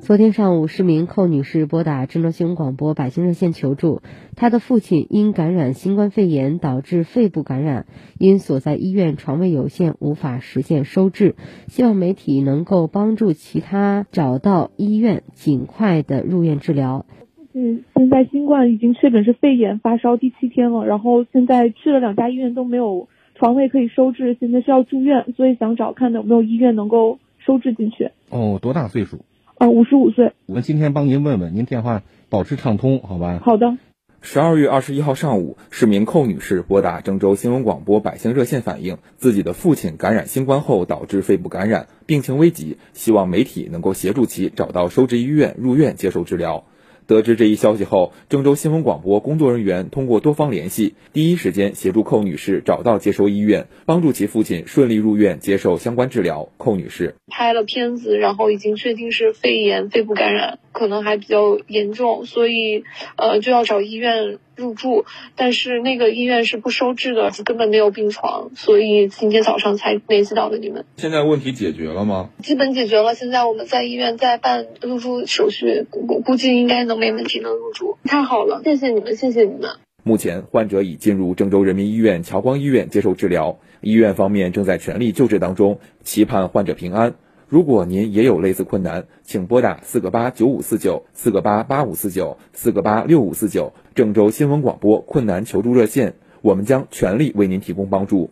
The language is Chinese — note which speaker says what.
Speaker 1: 昨天上午，市民寇女士拨打郑州新闻广播百姓热线求助，她的父亲因感染新冠肺炎导致肺部感染，因所在医院床位有限，无法实现收治，希望媒体能够帮助其他找到医院，尽快的入院治疗。
Speaker 2: 父亲现在新冠已经确诊是肺炎，发烧第七天了，然后现在去了两家医院都没有床位可以收治，现在需要住院，所以想找看有没有医院能够收治进去。
Speaker 3: 哦，多大岁数？
Speaker 2: 呃，五十五岁。
Speaker 3: 我们今天帮您问问，您电话保持畅通，好吧？
Speaker 2: 好的。
Speaker 4: 十二月二十一号上午，市民寇女士拨打郑州新闻广播百姓热线反映，自己的父亲感染新冠后导致肺部感染，病情危急，希望媒体能够协助其找到收治医院入院接受治疗。得知这一消息后，郑州新闻广播工作人员通过多方联系，第一时间协助寇女士找到接收医院，帮助其父亲顺利入院接受相关治疗。寇女士
Speaker 5: 拍了片子，然后已经确定是肺炎、肺部感染，可能还比较严重，所以呃就要找医院。入住，但是那个医院是不收治的，根本没有病床，所以今天早上才联系到的你们。
Speaker 3: 现在问题解决了吗？
Speaker 5: 基本解决了，现在我们在医院在办入住手续，估估计应该能没问题，能入住。太好了，谢谢你们，谢谢你们。
Speaker 4: 目前患者已进入郑州人民医院侨光医院接受治疗，医院方面正在全力救治当中，期盼患者平安。如果您也有类似困难，请拨打四个八九五四九、四个八八五四九、四个八六五四九郑州新闻广播困难求助热线，我们将全力为您提供帮助。